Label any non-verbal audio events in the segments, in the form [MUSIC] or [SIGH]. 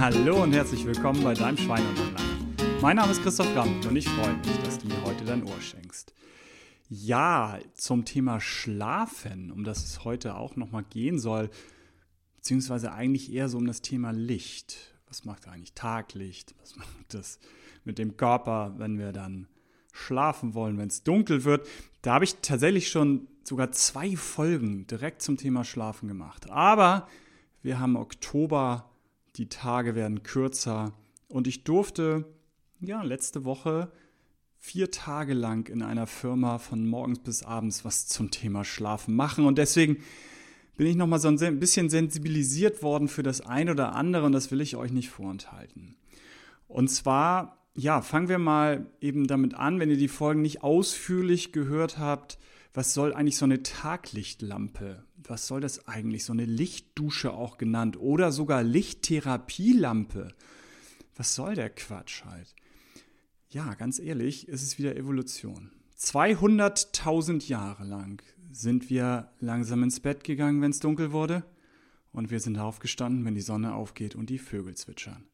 Hallo und herzlich willkommen bei deinem Schwein und Online. Mein Name ist Christoph Ramm und ich freue mich, dass du mir heute dein Ohr schenkst. Ja, zum Thema Schlafen, um das es heute auch nochmal gehen soll, beziehungsweise eigentlich eher so um das Thema Licht. Was macht eigentlich Taglicht? Was [LAUGHS] macht das mit dem Körper, wenn wir dann schlafen wollen, wenn es dunkel wird? Da habe ich tatsächlich schon sogar zwei Folgen direkt zum Thema Schlafen gemacht. Aber wir haben Oktober, die Tage werden kürzer. Und ich durfte ja letzte Woche vier Tage lang in einer Firma von morgens bis abends was zum Thema Schlafen machen. Und deswegen bin ich nochmal so ein bisschen sensibilisiert worden für das eine oder andere und das will ich euch nicht vorenthalten. Und zwar, ja, fangen wir mal eben damit an, wenn ihr die Folgen nicht ausführlich gehört habt, was soll eigentlich so eine Taglichtlampe? Was soll das eigentlich? So eine Lichtdusche auch genannt oder sogar Lichttherapielampe. Was soll der Quatsch halt? Ja, ganz ehrlich, es ist wieder Evolution. 200.000 Jahre lang sind wir langsam ins Bett gegangen, wenn es dunkel wurde, und wir sind aufgestanden, wenn die Sonne aufgeht und die Vögel zwitschern.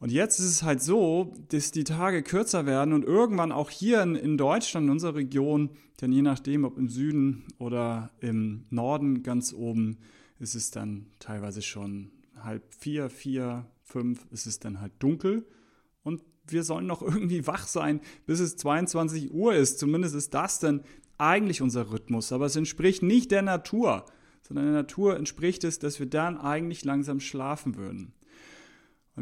Und jetzt ist es halt so, dass die Tage kürzer werden und irgendwann auch hier in, in Deutschland, in unserer Region, denn je nachdem, ob im Süden oder im Norden ganz oben, ist es dann teilweise schon halb vier, vier, fünf, ist es dann halt dunkel. Und wir sollen noch [LAUGHS] irgendwie wach sein, bis es 22 Uhr ist. Zumindest ist das dann eigentlich unser Rhythmus. Aber es entspricht nicht der Natur, sondern der Natur entspricht es, dass wir dann eigentlich langsam schlafen würden.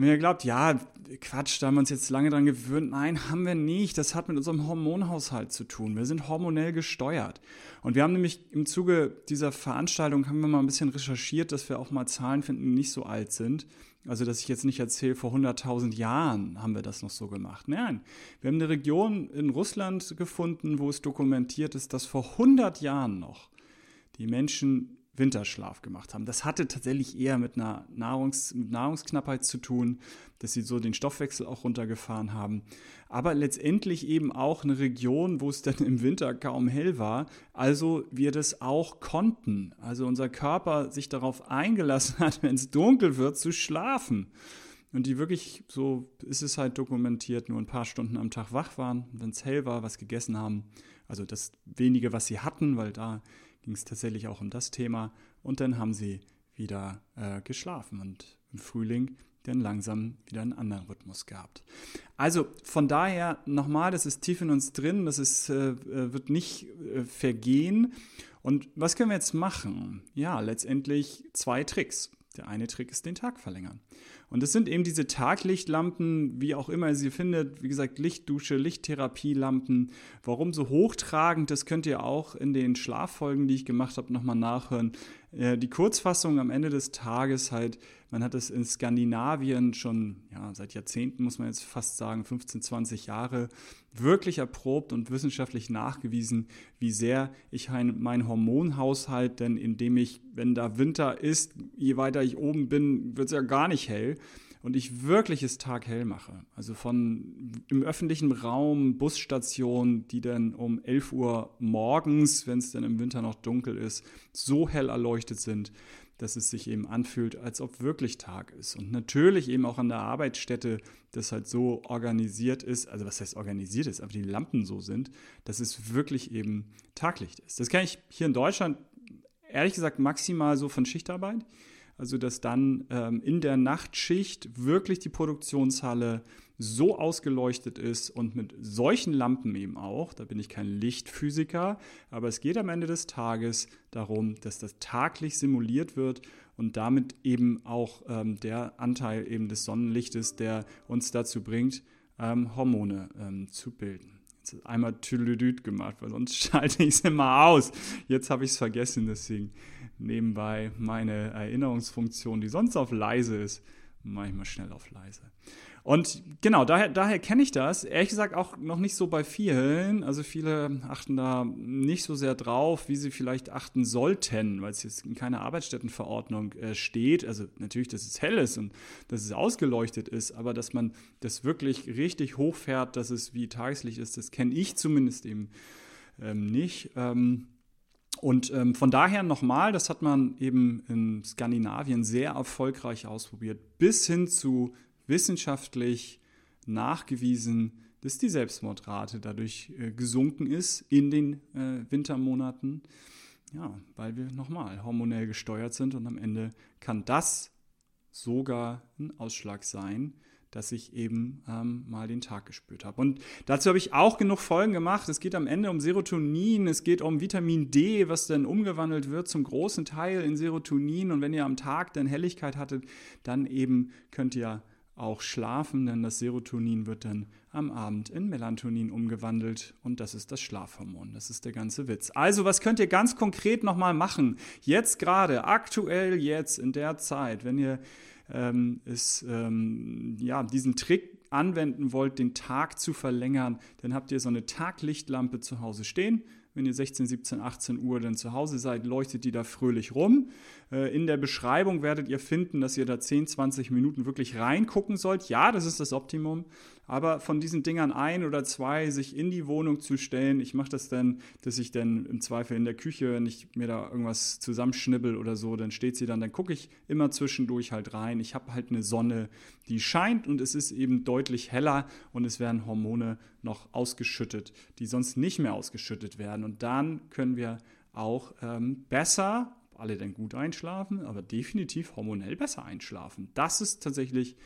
Wenn ihr glaubt, ja, Quatsch, da haben wir uns jetzt lange dran gewöhnt. Nein, haben wir nicht. Das hat mit unserem Hormonhaushalt zu tun. Wir sind hormonell gesteuert. Und wir haben nämlich im Zuge dieser Veranstaltung haben wir mal ein bisschen recherchiert, dass wir auch mal Zahlen finden, die nicht so alt sind. Also, dass ich jetzt nicht erzähle, vor 100.000 Jahren haben wir das noch so gemacht. Nein, wir haben eine Region in Russland gefunden, wo es dokumentiert ist, dass vor 100 Jahren noch die Menschen Winterschlaf gemacht haben. Das hatte tatsächlich eher mit einer Nahrungs mit Nahrungsknappheit zu tun, dass sie so den Stoffwechsel auch runtergefahren haben. Aber letztendlich eben auch eine Region, wo es dann im Winter kaum hell war. Also wir das auch konnten. Also unser Körper sich darauf eingelassen hat, [LAUGHS] wenn es dunkel wird, zu schlafen. Und die wirklich, so ist es halt dokumentiert, nur ein paar Stunden am Tag wach waren, wenn es hell war, was gegessen haben. Also das wenige, was sie hatten, weil da ging es tatsächlich auch um das Thema. Und dann haben sie wieder äh, geschlafen und im Frühling dann langsam wieder einen anderen Rhythmus gehabt. Also von daher nochmal, das ist tief in uns drin, das ist, äh, äh, wird nicht äh, vergehen. Und was können wir jetzt machen? Ja, letztendlich zwei Tricks. Der eine Trick ist den Tag verlängern. Und es sind eben diese Taglichtlampen, wie auch immer ihr sie findet, wie gesagt, Lichtdusche, Lichttherapielampen. Warum so hochtragend, das könnt ihr auch in den Schlaffolgen, die ich gemacht habe, nochmal nachhören. Äh, die Kurzfassung am Ende des Tages halt, man hat es in Skandinavien schon ja, seit Jahrzehnten, muss man jetzt fast sagen, 15, 20 Jahre, wirklich erprobt und wissenschaftlich nachgewiesen, wie sehr ich meinen Hormonhaushalt, denn indem ich, wenn da Winter ist, je weiter ich oben bin, wird es ja gar nicht hell und ich wirklich es taghell mache. Also von im öffentlichen Raum, Busstationen, die dann um 11 Uhr morgens, wenn es dann im Winter noch dunkel ist, so hell erleuchtet sind, dass es sich eben anfühlt, als ob wirklich Tag ist. Und natürlich eben auch an der Arbeitsstätte das halt so organisiert ist, also was heißt organisiert ist, aber die Lampen so sind, dass es wirklich eben Taglicht ist. Das kann ich hier in Deutschland ehrlich gesagt maximal so von Schichtarbeit. Also dass dann ähm, in der Nachtschicht wirklich die Produktionshalle so ausgeleuchtet ist und mit solchen Lampen eben auch, da bin ich kein Lichtphysiker, aber es geht am Ende des Tages darum, dass das taglich simuliert wird und damit eben auch ähm, der Anteil eben des Sonnenlichtes, der uns dazu bringt, ähm, Hormone ähm, zu bilden. Einmal Tüdelüdüt gemacht, weil sonst [LAUGHS] schalte ich es immer aus. Jetzt habe ich es vergessen, deswegen nebenbei meine Erinnerungsfunktion, die sonst auf leise ist, mache ich mal schnell auf leise. Und genau, daher, daher kenne ich das. Ehrlich gesagt auch noch nicht so bei vielen. Also viele achten da nicht so sehr drauf, wie sie vielleicht achten sollten, weil es jetzt in keiner Arbeitsstättenverordnung äh, steht. Also natürlich, dass es hell ist und dass es ausgeleuchtet ist, aber dass man das wirklich richtig hochfährt, dass es wie Tageslicht ist, das kenne ich zumindest eben ähm, nicht. Ähm, Und ähm, von daher nochmal, das hat man eben in Skandinavien sehr erfolgreich ausprobiert, bis hin zu wissenschaftlich nachgewiesen, dass die Selbstmordrate dadurch äh, gesunken ist in den äh, Wintermonaten. Ja, weil wir nochmal hormonell gesteuert sind und am Ende kann das sogar ein Ausschlag sein, dass ich eben ähm, mal den Tag gespürt habe. Und dazu habe ich auch genug Folgen gemacht. Es geht am Ende um Serotonin, es geht um Vitamin D, was dann umgewandelt wird zum großen Teil in Serotonin. Und wenn ihr am Tag dann Helligkeit hattet, dann eben könnt ihr auch schlafen, denn das Serotonin wird dann am Abend in Melatonin umgewandelt und das ist das Schlafhormon. Das ist der ganze Witz. Also, was könnt ihr ganz konkret nochmal machen? Jetzt gerade, aktuell jetzt in der Zeit, wenn ihr ähm, ist, ähm, ja, diesen Trick anwenden wollt, den Tag zu verlängern, dann habt ihr so eine Taglichtlampe zu Hause stehen. Wenn ihr 16, 17, 18 Uhr dann zu Hause seid, leuchtet die da fröhlich rum. Äh, in der Beschreibung werdet ihr finden, dass ihr da 10, 20 Minuten wirklich reingucken sollt. Ja, das ist das Optimum. Aber von diesen Dingern ein oder zwei sich in die Wohnung zu stellen, ich mache das dann, dass ich dann im Zweifel in der Küche, wenn ich mir da irgendwas zusammenschnibbel oder so, dann steht sie dann, dann gucke ich immer zwischendurch halt rein. Ich habe halt eine Sonne, die scheint und es ist eben deutlich heller und es werden Hormone noch ausgeschüttet, die sonst nicht mehr ausgeschüttet werden. Und dann können wir auch ähm, besser alle denn gut einschlafen, aber definitiv hormonell besser einschlafen. Das ist tatsächlich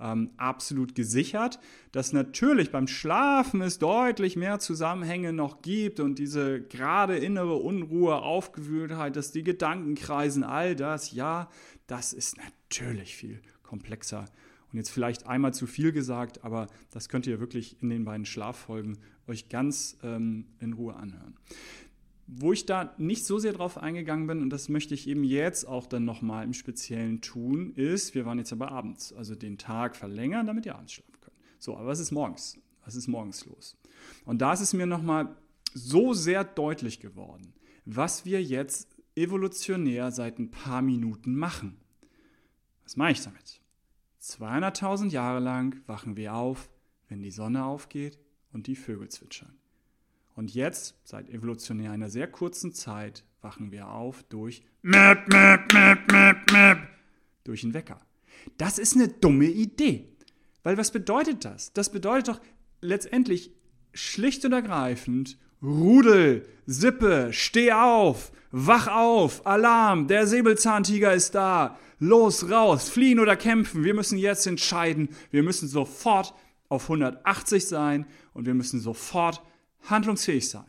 ähm, absolut gesichert, dass natürlich beim Schlafen es deutlich mehr Zusammenhänge noch gibt und diese gerade innere Unruhe, Aufgewühltheit, dass die Gedanken kreisen, all das, ja, das ist natürlich viel komplexer. Und jetzt vielleicht einmal zu viel gesagt, aber das könnt ihr wirklich in den beiden Schlaffolgen euch ganz ähm, in Ruhe anhören. Wo ich da nicht so sehr drauf eingegangen bin, und das möchte ich eben jetzt auch dann nochmal im Speziellen tun, ist, wir waren jetzt aber abends, also den Tag verlängern, damit ihr abends schlafen könnt. So, aber was ist morgens? Was ist morgens los? Und da ist es mir nochmal so sehr deutlich geworden, was wir jetzt evolutionär seit ein paar Minuten machen. Was meine ich damit? 200.000 Jahre lang wachen wir auf, wenn die Sonne aufgeht und die Vögel zwitschern. Und jetzt, seit evolutionär einer sehr kurzen Zeit, wachen wir auf durch Mäp, Mäp, Mäp, Mäp, Mäp, durch einen Wecker. Das ist eine dumme Idee. Weil was bedeutet das? Das bedeutet doch letztendlich schlicht und ergreifend, Rudel, Sippe, steh auf, wach auf, Alarm, der Säbelzahntiger ist da, los, raus, fliehen oder kämpfen, wir müssen jetzt entscheiden, wir müssen sofort auf 180 sein und wir müssen sofort handlungsfähig sein.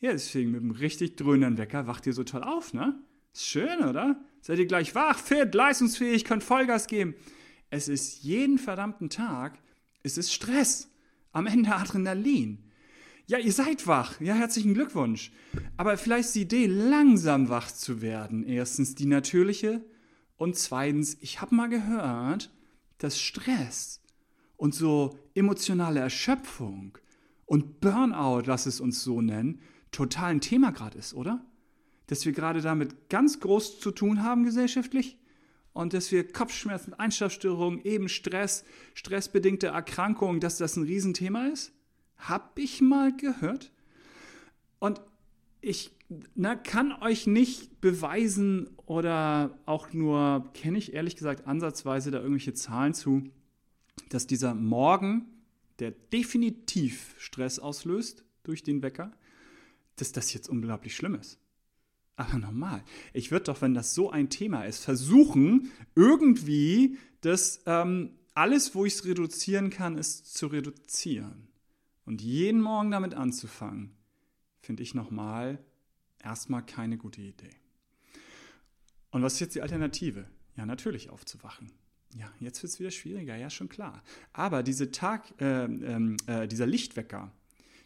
Ja, deswegen mit einem richtig dröhnenden Wecker wacht ihr so toll auf, ne? Ist schön, oder? Seid ihr gleich wach, fit, leistungsfähig, könnt Vollgas geben. Es ist jeden verdammten Tag, es ist Stress. Am Ende Adrenalin. Ja, ihr seid wach. Ja, herzlichen Glückwunsch. Aber vielleicht ist die Idee, langsam wach zu werden. Erstens die natürliche und zweitens, ich habe mal gehört, dass Stress und so emotionale Erschöpfung und Burnout, lass es uns so nennen, total ein Thema gerade ist, oder? Dass wir gerade damit ganz groß zu tun haben gesellschaftlich und dass wir Kopfschmerzen, Einschlafstörungen, eben Stress, stressbedingte Erkrankungen, dass das ein Riesenthema ist? Hab ich mal gehört. Und ich na, kann euch nicht beweisen oder auch nur, kenne ich ehrlich gesagt ansatzweise da irgendwelche Zahlen zu, dass dieser Morgen der definitiv Stress auslöst durch den Wecker, dass das jetzt unglaublich schlimm ist. Aber normal. Ich würde doch, wenn das so ein Thema ist, versuchen, irgendwie das ähm, alles, wo ich es reduzieren kann, ist zu reduzieren. Und jeden Morgen damit anzufangen, finde ich nochmal erstmal keine gute Idee. Und was ist jetzt die Alternative? Ja, natürlich aufzuwachen. Ja, jetzt wird es wieder schwieriger, ja, schon klar. Aber diese Tag, äh, äh, dieser Lichtwecker,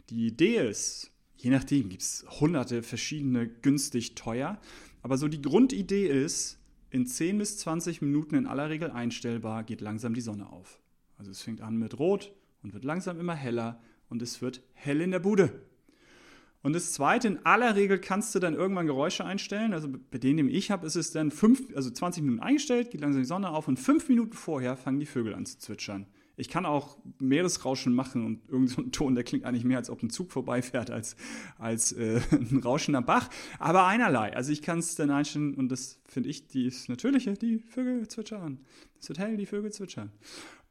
die Idee ist, je nachdem gibt es hunderte verschiedene günstig teuer, aber so die Grundidee ist, in 10 bis 20 Minuten in aller Regel einstellbar, geht langsam die Sonne auf. Also es fängt an mit Rot und wird langsam immer heller und es wird hell in der Bude. Und das Zweite, in aller Regel kannst du dann irgendwann Geräusche einstellen. Also bei denen, die ich habe, ist es dann fünf, also 20 Minuten eingestellt, geht langsam die Sonne auf und fünf Minuten vorher fangen die Vögel an zu zwitschern. Ich kann auch Meeresrauschen machen und irgendein so Ton, der klingt eigentlich mehr, als ob ein Zug vorbeifährt, als, als äh, [LAUGHS] ein rauschender Bach. Aber einerlei. Also ich kann es dann einstellen und das finde ich, die ist natürliche, die Vögel zwitschern. Wird hell, die Vögel zwitschern.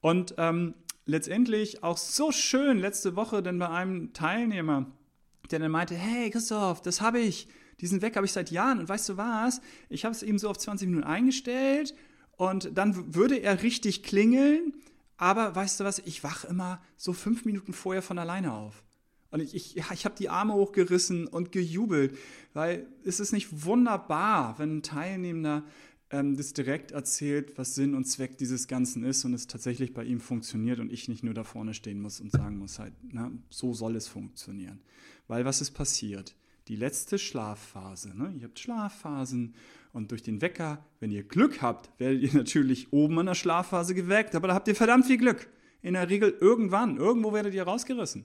Und ähm, letztendlich auch so schön letzte Woche, denn bei einem Teilnehmer, der dann meinte, hey Christoph, das habe ich, diesen Wecker habe ich seit Jahren. Und weißt du was, ich habe es eben so auf 20 Minuten eingestellt und dann würde er richtig klingeln, aber weißt du was, ich wache immer so fünf Minuten vorher von alleine auf. Und ich, ich, ich habe die Arme hochgerissen und gejubelt, weil es ist nicht wunderbar, wenn ein Teilnehmender ähm, das direkt erzählt, was Sinn und Zweck dieses Ganzen ist und es tatsächlich bei ihm funktioniert und ich nicht nur da vorne stehen muss und sagen muss, halt, na, so soll es funktionieren. Weil was ist passiert? Die letzte Schlafphase. Ne? Ihr habt Schlafphasen und durch den Wecker, wenn ihr Glück habt, werdet ihr natürlich oben in der Schlafphase geweckt, aber da habt ihr verdammt viel Glück. In der Regel irgendwann, irgendwo werdet ihr rausgerissen.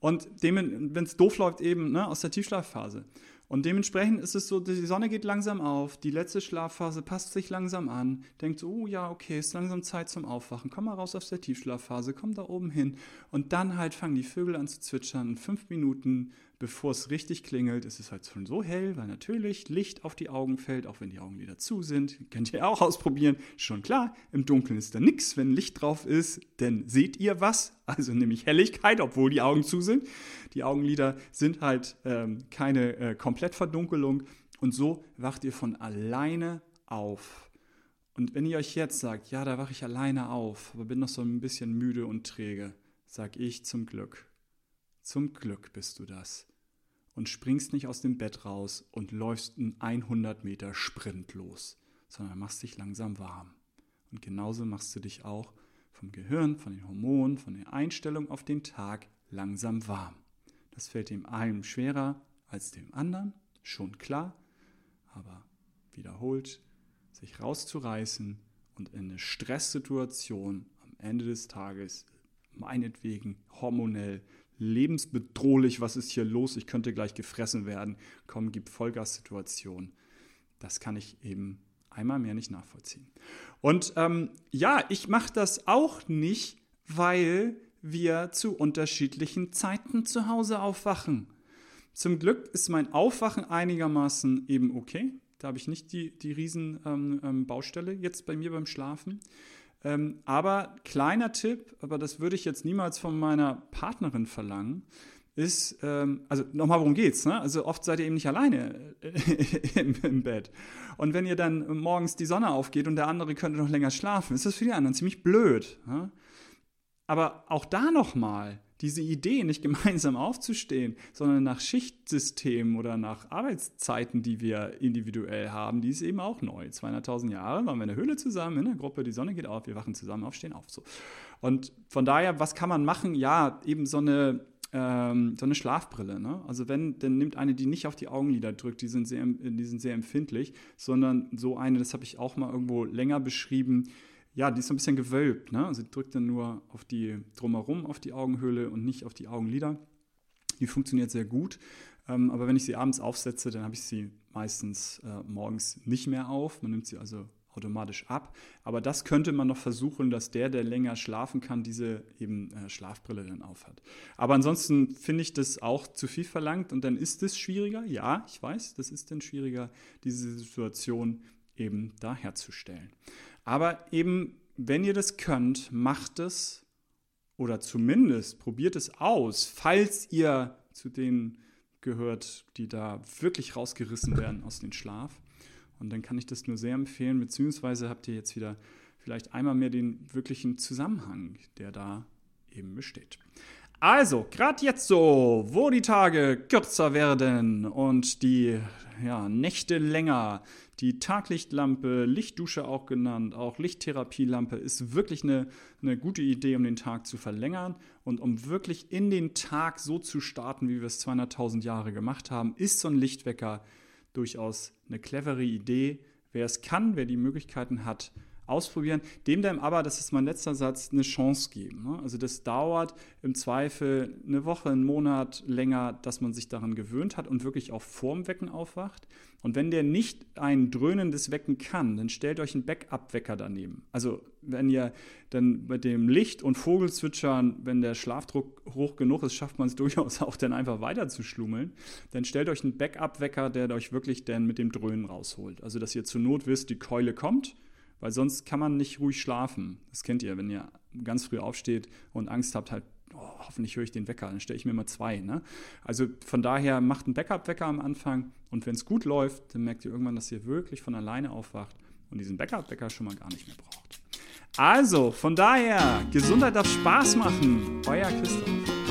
Und wenn es doof läuft, eben ne, aus der Tiefschlafphase. Und dementsprechend ist es so, die Sonne geht langsam auf, die letzte Schlafphase passt sich langsam an, denkt so, oh ja, okay, ist langsam Zeit zum Aufwachen, komm mal raus aus der Tiefschlafphase, komm da oben hin. Und dann halt fangen die Vögel an zu zwitschern, fünf Minuten bevor es richtig klingelt, ist es halt schon so hell, weil natürlich Licht auf die Augen fällt, auch wenn die Augen wieder zu sind. [LAUGHS] Könnt ihr auch ausprobieren. Schon klar, im Dunkeln ist da nichts, wenn Licht drauf ist, denn seht ihr was? [LAUGHS] Also nämlich Helligkeit, obwohl die Augen zu sind. Die Augenlider sind halt ähm, keine äh, Komplettverdunkelung und so wacht ihr von alleine auf. Und wenn ihr euch jetzt sagt, ja, da wache ich alleine auf, aber bin noch so ein bisschen müde und träge, sag ich zum Glück zum Glück bist du das. Und springst nicht aus dem Bett raus und läufst einen 100 Meter Sprint los, sondern machst dich langsam warm. Und genauso machst du dich auch vom Gehirn, von den Hormonen, von der Einstellung auf den Tag langsam warm. Das fällt dem einen schwerer als dem anderen, schon klar, aber wiederholt, sich rauszureißen und in eine Stresssituation am Ende des Tages meinetwegen hormonell lebensbedrohlich, was ist hier los, ich könnte gleich gefressen werden, komm, gib Vollgas-Situation. Das kann ich eben einmal mehr nicht nachvollziehen. Und ähm, ja, ich mache das auch nicht, weil wir zu unterschiedlichen Zeiten zu Hause aufwachen. Zum Glück ist mein Aufwachen einigermaßen eben okay. Da habe ich nicht die, die riesen ähm, ähm, Baustelle jetzt bei mir beim Schlafen. Ähm, aber kleiner Tipp, aber das würde ich jetzt niemals von meiner Partnerin verlangen, ist, ähm, also nochmal, worum geht's? Ne? Also oft seid ihr eben nicht alleine äh, [LAUGHS] im, im, Bett. Und wenn ihr dann morgens die Sonne aufgeht und der andere könnte noch länger schlafen, ist das für die anderen ziemlich blöd. Ne? Aber auch da nochmal, diese Idee, nicht gemeinsam aufzustehen, sondern nach Schichtsystemen oder nach Arbeitszeiten, die wir individuell haben, die ist eben auch neu. 200.000 Jahre waren wir in der Höhle zusammen, in der Gruppe, die Sonne geht auf, wir wachen zusammen auf, stehen auf. So. Und von daher, was kann man machen? Ja, eben so eine, ähm, so eine Schlafbrille. Ne? Also wenn, dann nimmt eine, die nicht auf die Augenlider drückt, die sind sehr, die sind sehr empfindlich, sondern so eine, das habe ich auch mal irgendwo länger beschrieben, ja, die ist ein bisschen gewölbt. Ne? Also drückt dann nur auf die drumherum, auf die Augenhöhle und nicht auf die Augenlider. Die funktioniert sehr gut. Ähm, aber wenn ich sie abends aufsetze, dann habe ich sie meistens äh, morgens nicht mehr auf. Man nimmt sie also automatisch ab. Aber das könnte man noch versuchen, dass der, der länger schlafen kann, diese eben äh, Schlafbrille dann aufhat. Aber ansonsten finde ich das auch zu viel verlangt und dann ist es schwieriger. Ja, ich weiß, das ist dann schwieriger, diese Situation eben da herzustellen. Aber eben, wenn ihr das könnt, macht es oder zumindest probiert es aus, falls ihr zu denen gehört, die da wirklich rausgerissen werden aus dem Schlaf. Und dann kann ich das nur sehr empfehlen, beziehungsweise habt ihr jetzt wieder vielleicht einmal mehr den wirklichen Zusammenhang, der da eben besteht. Also, gerade jetzt so, wo die Tage kürzer werden und die ja, Nächte länger, die Taglichtlampe, Lichtdusche auch genannt, auch Lichttherapielampe, ist wirklich eine, eine gute Idee, um den Tag zu verlängern und um wirklich in den Tag so zu starten, wie wir es 200.000 Jahre gemacht haben, ist so ein Lichtwecker durchaus eine clevere Idee. Wer es kann, wer die Möglichkeiten hat, ausprobieren. Dem dann aber, das ist mein letzter Satz, eine Chance geben. Ne? Also das dauert im Zweifel eine Woche, einen Monat länger, dass man sich daran gewöhnt hat und wirklich auch vorm Wecken aufwacht. Und wenn der nicht ein dröhnendes Wecken kann, dann stellt euch einen Backup-Wecker daneben. Also wenn ihr dann mit dem Licht und Vogelzwitschern, wenn der Schlafdruck hoch genug ist, schafft man es [LAUGHS] durchaus auch dann einfach weiter zu schlummeln, dann stellt euch einen Backup-Wecker, der euch wirklich dann mit dem Dröhnen rausholt. Also dass ihr zur Not wisst, die Keule kommt, weil sonst kann man nicht ruhig schlafen. Das kennt ihr, wenn ihr ganz früh aufsteht und Angst habt, halt oh, hoffentlich höre ich den Wecker, dann stelle ich mir mal zwei. Ne? Also von daher macht einen Backup-Wecker am Anfang und wenn es gut läuft, dann merkt ihr irgendwann, dass ihr wirklich von alleine aufwacht und diesen Backup-Wecker schon mal gar nicht mehr braucht. Also, von daher, Gesundheit darf Spaß machen. Euer Christoph.